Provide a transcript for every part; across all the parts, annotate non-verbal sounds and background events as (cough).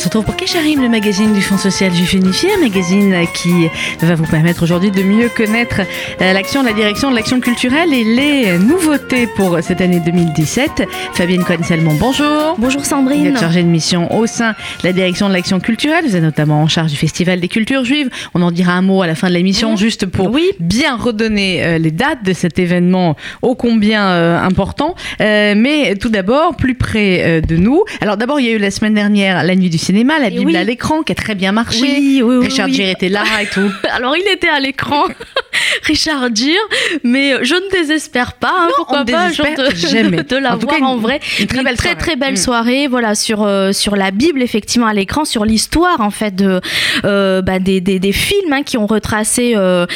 se retrouve pour Kesharim, le magazine du Fonds social juif unifié, un magazine qui va vous permettre aujourd'hui de mieux connaître euh, l'action, la direction de l'action culturelle et les nouveautés pour cette année 2017. Fabienne Cohen-Selmon, bonjour. Bonjour Sandrine. Vous êtes chargée de mission au sein de la direction de l'action culturelle. Vous êtes notamment en charge du Festival des cultures juives. On en dira un mot à la fin de l'émission, Mmh. juste pour Oui. bien redonner euh, les dates de cet événement ô combien euh, important. Mais tout d'abord, plus près de nous. Alors d'abord, il y a eu la semaine dernière la nuit du cinéma, la Et Bible oui. à l'écran, qui a très bien marché. Oui, Richard. Gere était là et tout. (laughs) Alors il était à l'écran, (laughs) Richard Gere, mais je ne désespère pas. hein, Non, pourquoi pas genre, (laughs) de, jamais. de la En voir cas, en vrai. une très belle très belle Mm. soirée, voilà sur euh, sur la Bible effectivement à l'écran, sur l'histoire en fait de euh, bah, des, des, des films hein, qui ont retracé euh,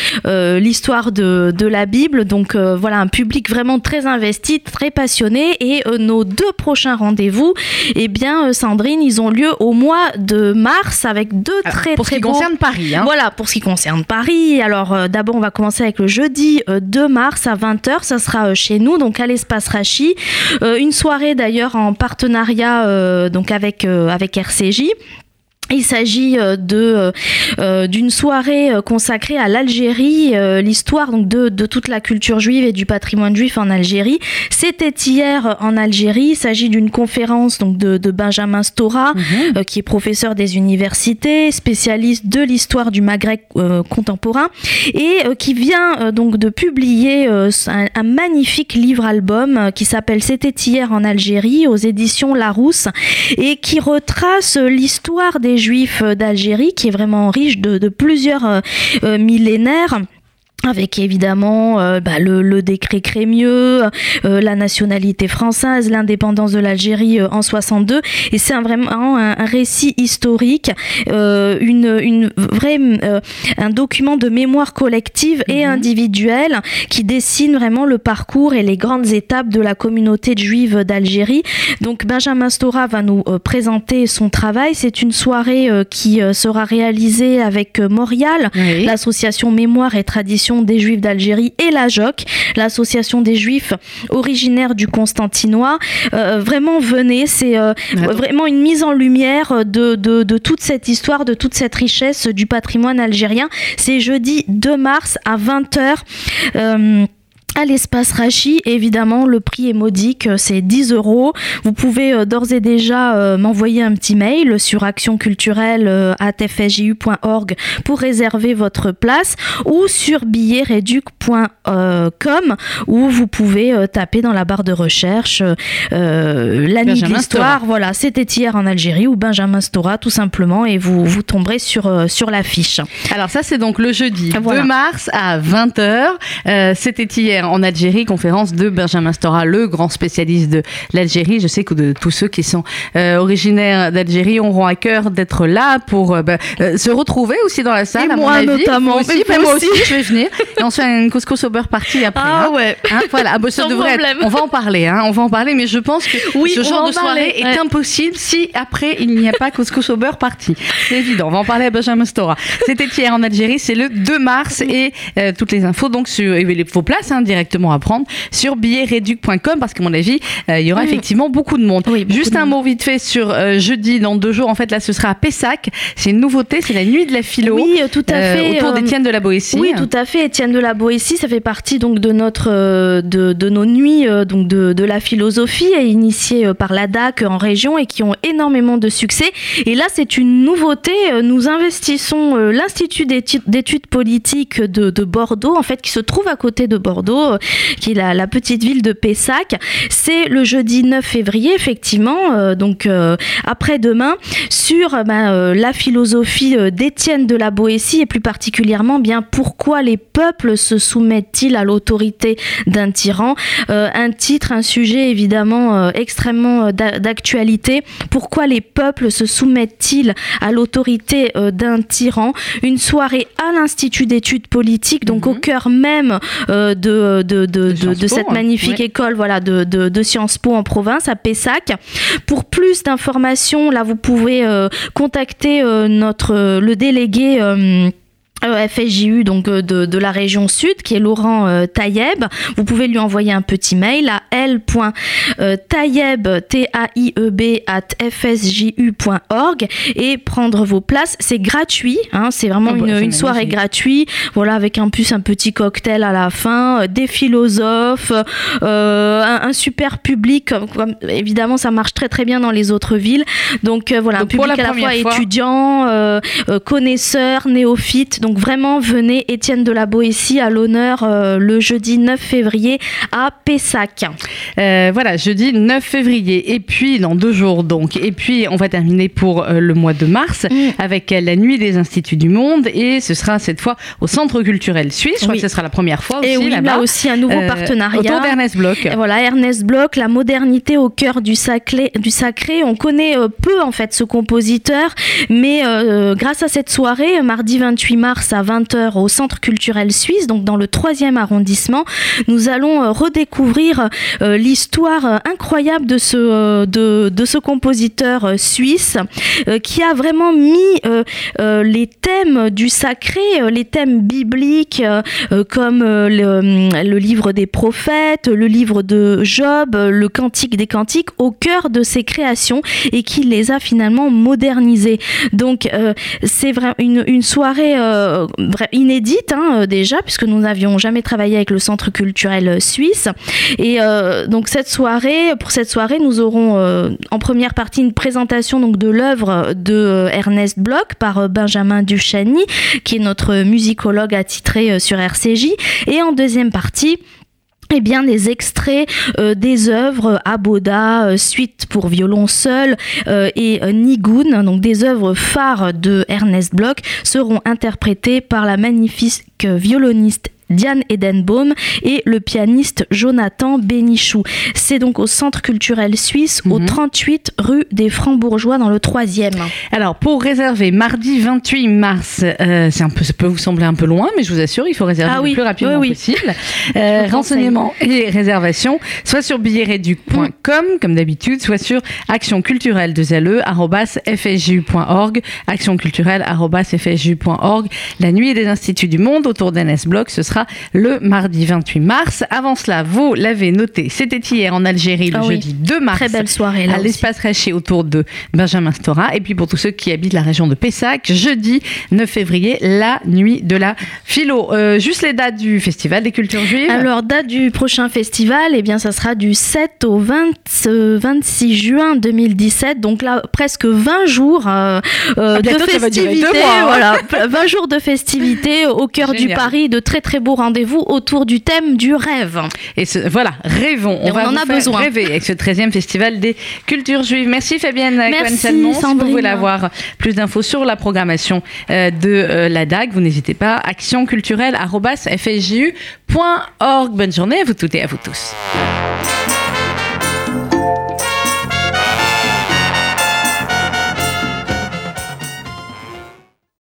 l'histoire de, de la Bible. Donc voilà un public vraiment très investi, très passionné. Et nos deux prochains rendez-vous, eh bien Sandrine, ils ont lieu au mois de mars avec deux Alors, très pour ce très qui beaux concerne Paris, hein. voilà, pour ce qui concerne Paris. Alors, euh, d'abord, on va commencer avec le jeudi euh, 2 mars à 20h. Ça sera euh, chez nous, donc à l'espace Rachi. Euh, une soirée d'ailleurs en partenariat euh, donc avec, euh, avec RCJ. Il s'agit euh, de euh, euh, d'une soirée consacrée à l'Algérie, euh, l'histoire donc de, de toute la culture juive et du patrimoine juif en Algérie. C'était hier en Algérie. Il s'agit d'une conférence donc de, de Benjamin Stora, Mhm. euh, qui est professeur des universités, spécialiste de l'histoire du Maghreb contemporain, et qui vient donc de publier un, un magnifique livre-album qui s'appelle C'était hier en Algérie aux éditions Larousse, et qui retrace l'histoire des Juifs euh, d'Algérie, qui est vraiment riche de, de plusieurs euh, euh, millénaires avec évidemment euh, bah, le, le décret Crémieux, euh, la nationalité française, l'indépendance de l'Algérie euh, en 62. Et c'est vraiment un, un récit historique, une, une vraie, un document de mémoire collective et Mhm. individuelle qui dessine vraiment le parcours et les grandes étapes de la communauté juive d'Algérie. Donc Benjamin Stora va nous présenter son travail. C'est une soirée qui sera réalisée avec Morial, Oui. l'association Mémoire et Tradition des Juifs d'Algérie et la JOC, l'association des Juifs originaires du Constantinois. Euh, vraiment, venez, c'est euh, vraiment une mise en lumière de, de, de toute cette histoire, de toute cette richesse du patrimoine algérien. C'est jeudi 2 mars à 20h. À l'espace Rachi, évidemment, le prix est modique, euh, c'est 10 euros. Vous pouvez euh, d'ores et déjà euh, m'envoyer un petit mail sur actionculturelle.fsju.org pour réserver votre place ou sur billetreduc.com où vous pouvez taper dans la barre de recherche euh, la nuit de l'histoire. Voilà, c'était hier en Algérie ou Benjamin Stora tout simplement et vous, vous tomberez sur, sur l'affiche. Alors ça, c'est donc le jeudi Voilà. 2 mars à 20h. Euh, C'était hier en Algérie, conférence de Benjamin Stora, le grand spécialiste de l'Algérie. Je sais que de tous ceux qui sont euh, originaires d'Algérie auront à cœur d'être là pour euh, bah, euh, se retrouver aussi dans la salle. Et à mon moi avis. notamment. Aussi, moi aussi. je vais venir. Et on se fait une couscous au beurre party après. hein. ouais. Hein, voilà, Ah, bah, ça devrait être-. On va en parler, hein, on va en parler, mais je pense que Oui, ce genre de soirée parler, est ouais. impossible si après il n'y a pas couscous au beurre parti. C'est évident. On va en parler à Benjamin Stora. C'était hier en Algérie, c'est le 2 mars et toutes les infos donc sur et les- vos places hein, directement à prendre sur billetreduc.com parce qu'à mon avis euh, il y aura Mm. effectivement beaucoup de monde. Oui, beaucoup Juste de un monde. mot vite fait sur euh, jeudi dans deux jours. En fait là ce sera à Pessac. C'est une nouveauté, c'est la nuit de la philo. Oui, euh, tout à fait. autour d'Étienne de la Boétie. Oui, tout à fait. Étienne de la Boétie, ça fait partie donc de notre de, de nos nuits donc de, de la philosophie euh, par la DAC en région et qui ont énormément de succès. Et là, c'est une nouveauté. Nous investissons l'Institut d'études d'études politiques de, de Bordeaux, en fait, qui se trouve à côté de Bordeaux, qui est la, la petite ville de Pessac. C'est le jeudi 9 février, effectivement, euh, donc euh, après-demain, sur ben, euh, la philosophie d'Étienne de la Boétie et plus particulièrement bien pourquoi les peuples se soumettent-ils à l'autorité d'un tyran. Un titre, un sujet évidemment extrêmement d'a- d'actualité. Pourquoi les peuples se soumettent-ils à l'autorité d'un tyran? Une soirée à l'Institut d'études politiques, donc Mhm. au cœur même de, de, de, de, Sciences de Po, cette hein. magnifique Ouais. école voilà, de, Sciences Po en province, à Pessac. Pour plus d'informations, là, vous pouvez euh, contacter euh, notre, euh, le délégué. Euh, euh, FSJU donc euh, de, de, la région sud qui est Laurent euh, Taïeb. Vous pouvez lui envoyer un petit mail à l.taïeb t a i e b at fsju.org et prendre vos places. C'est gratuit, hein, c'est vraiment Oh bah, une, soirée gratuite. Voilà avec un plus un petit cocktail à la fin, euh, des philosophes, euh, un, un super public. comme- évidemment, ça marche très très bien dans les autres villes. Donc euh, voilà, Donc, un public la à la fois fois- étudiant, euh, euh, connaisseurs, néophytes. Donc vraiment, venez Étienne de la Boétie à l'honneur euh, le jeudi 9 février à Pessac. Euh, voilà, jeudi 9 février. Et puis, dans deux jours donc. Et puis, on va terminer pour euh, le mois de mars Mm. avec la nuit des instituts du monde. Et ce sera cette fois au Centre culturel suisse. Je crois Oui. que ce sera la première fois aussi Et oui, là-bas. là aussi un nouveau partenariat. Autour d'Ernest Bloch. Et voilà, Ernest Bloch, la modernité au cœur du sacré. Du sacré. On connaît peu en fait ce compositeur, mais grâce à cette soirée, mardi 28 mars à 20h au Centre culturel suisse, donc dans le 3e arrondissement, nous allons euh, redécouvrir euh, l'histoire euh, incroyable de ce, de, ce compositeur suisse qui a vraiment mis les thèmes du sacré, les thèmes bibliques comme euh, le, livre des prophètes, le livre de Job, le cantique des cantiques au cœur de ses créations et qui les a finalement modernisés. Donc c'est vraiment une, soirée vra- inédite hein, euh, déjà puisque nous n'avions jamais travaillé avec le Centre culturel euh, suisse. Et euh, donc cette soirée, pour cette soirée, nous aurons euh, en première partie une présentation donc de l'œuvre de euh, Ernest Bloch par euh, Benjamin Duchany, qui est notre musicologue attitré euh, sur RCJ. Et en deuxième partie, eh bien, des extraits euh, des œuvres Aboda, euh, Suite pour violon seul euh, et euh, Nigun, donc des œuvres phares de Ernest Bloch, seront interprétées par la magnifique violoniste Diane Edenbaum et le pianiste Jonathan Bénichou. C'est donc au Centre culturel suisse, au Mhm. 38 rue des Francs-Bourgeois, dans le 3e. Alors, pour réserver mardi 28 mars, euh, c'est un peu, ça peut vous sembler un peu loin, mais je vous assure, il faut réserver Ah le oui, plus rapidement oui, oui. possible. (laughs) Euh, renseignements et réservations, soit sur billetreduc.com, comme d'habitude, soit sur action culturelle de fsju.org, action culturelle fsju.org. La nuit des instituts du monde autour d'NS Block, ce sera le mardi 28 mars. Avant cela, vous l'avez noté, c'était hier en Algérie, le Ah oui. jeudi 2 mars Très belle soirée là à l'espace Raché autour de Benjamin Stora. Et puis pour tous ceux qui habitent la région de Pessac, jeudi 9 février, la nuit de la philo. Euh, juste les dates du Festival des cultures juives. Alors, date du prochain festival, eh bien, ça sera du 7 au 20, euh, 26 juin 2017. Donc là, presque 20 jours euh, Ah, de bientôt, festivités. mois, hein. Voilà, (laughs) 20 jours de festivités au cœur du. Paris, de très très beaux rendez-vous autour du thème du rêve. Et ce- voilà, rêvons. On va en a besoin. rêver avec ce 13e Festival des cultures juives. Merci Fabienne Merci, Cohen-Salmon. Si vous voulez avoir plus d'infos sur la programmation euh, de euh, la DAG, vous n'hésitez pas. actionculturelle.fsju.org. Bonne journée à vous toutes et à vous tous.